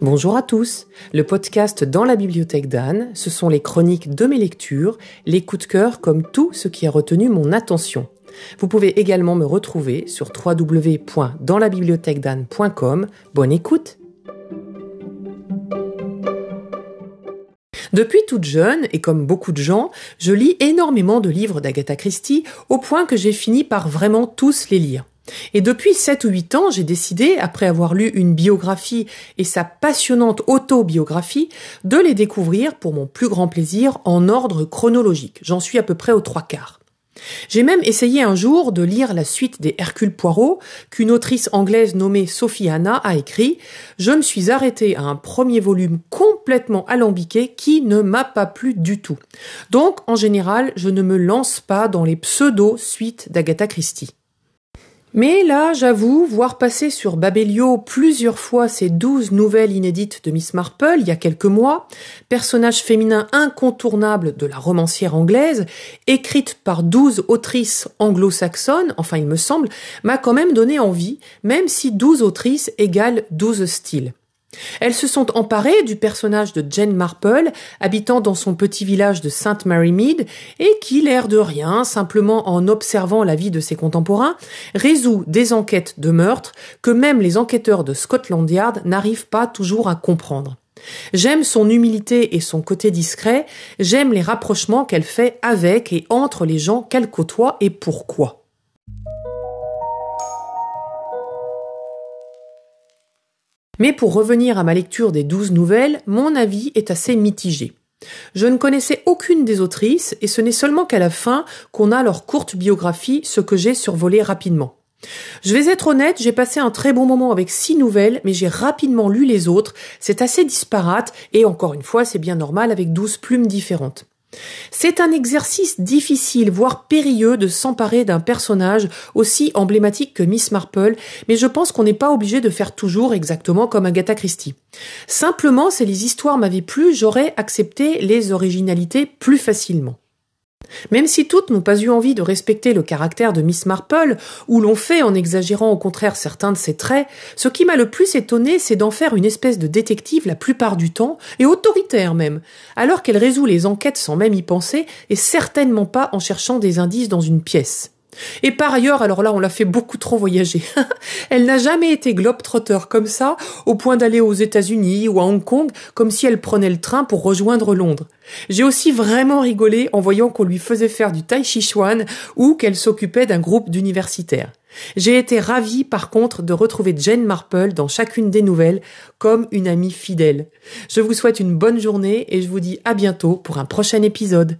Bonjour à tous. Le podcast Dans la bibliothèque d'Anne, ce sont les chroniques de mes lectures, les coups de cœur comme tout ce qui a retenu mon attention. Vous pouvez également me retrouver sur www.danslabibliothèquedanne.com. Bonne écoute. Depuis toute jeune, et comme beaucoup de gens, je lis énormément de livres d'Agatha Christie, au point que j'ai fini par vraiment tous les lire. Et depuis 7 ou 8 ans, j'ai décidé, après avoir lu une biographie et sa passionnante autobiographie, de les découvrir pour mon plus grand plaisir en ordre chronologique. J'en suis à peu près aux trois quarts. J'ai même essayé un jour de lire la suite des Hercule Poirot qu'une autrice anglaise nommée Sophie Anna a écrit. Je me suis arrêtée à un premier volume complètement alambiqué qui ne m'a pas plu du tout. Donc, en général, je ne me lance pas dans les pseudo-suites d'Agatha Christie. Mais là, j'avoue, voir passer sur Babelio plusieurs fois ces douze nouvelles inédites de Miss Marple il y a quelques mois, personnage féminin incontournable de la romancière anglaise, écrite par douze autrices anglo-saxonnes, enfin il me semble, m'a quand même donné envie, même si douze autrices égale douze styles. Elles se sont emparées du personnage de Jane Marple, habitant dans son petit village de Sainte Mary Mead, et qui, l'air de rien, simplement en observant la vie de ses contemporains, résout des enquêtes de meurtre que même les enquêteurs de Scotland Yard n'arrivent pas toujours à comprendre. J'aime son humilité et son côté discret, j'aime les rapprochements qu'elle fait avec et entre les gens qu'elle côtoie et pourquoi. Mais pour revenir à ma lecture des douze nouvelles, mon avis est assez mitigé. Je ne connaissais aucune des autrices et ce n'est seulement qu'à la fin qu'on a leur courte biographie, ce que j'ai survolé rapidement. Je vais être honnête, j'ai passé un très bon moment avec six nouvelles, mais j'ai rapidement lu les autres. C'est assez disparate et encore une fois, c'est bien normal avec douze plumes différentes. C'est un exercice difficile, voire périlleux, de s'emparer d'un personnage aussi emblématique que Miss Marple, mais je pense qu'on n'est pas obligé de faire toujours exactement comme Agatha Christie. Simplement, si les histoires m'avaient plu, j'aurais accepté les originalités plus facilement. Même si toutes n'ont pas eu envie de respecter le caractère de Miss Marple, ou l'ont fait en exagérant au contraire certains de ses traits, ce qui m'a le plus étonné, c'est d'en faire une espèce de détective la plupart du temps, et autoritaire même, alors qu'elle résout les enquêtes sans même y penser, et certainement pas en cherchant des indices dans une pièce. Et par ailleurs, alors là, on l'a fait beaucoup trop voyager. elle n'a jamais été globe-trotter comme ça, au point d'aller aux États-Unis ou à Hong Kong, comme si elle prenait le train pour rejoindre Londres. J'ai aussi vraiment rigolé en voyant qu'on lui faisait faire du tai chi chuan ou qu'elle s'occupait d'un groupe d'universitaires. J'ai été ravie, par contre, de retrouver Jane Marple dans chacune des nouvelles comme une amie fidèle. Je vous souhaite une bonne journée et je vous dis à bientôt pour un prochain épisode.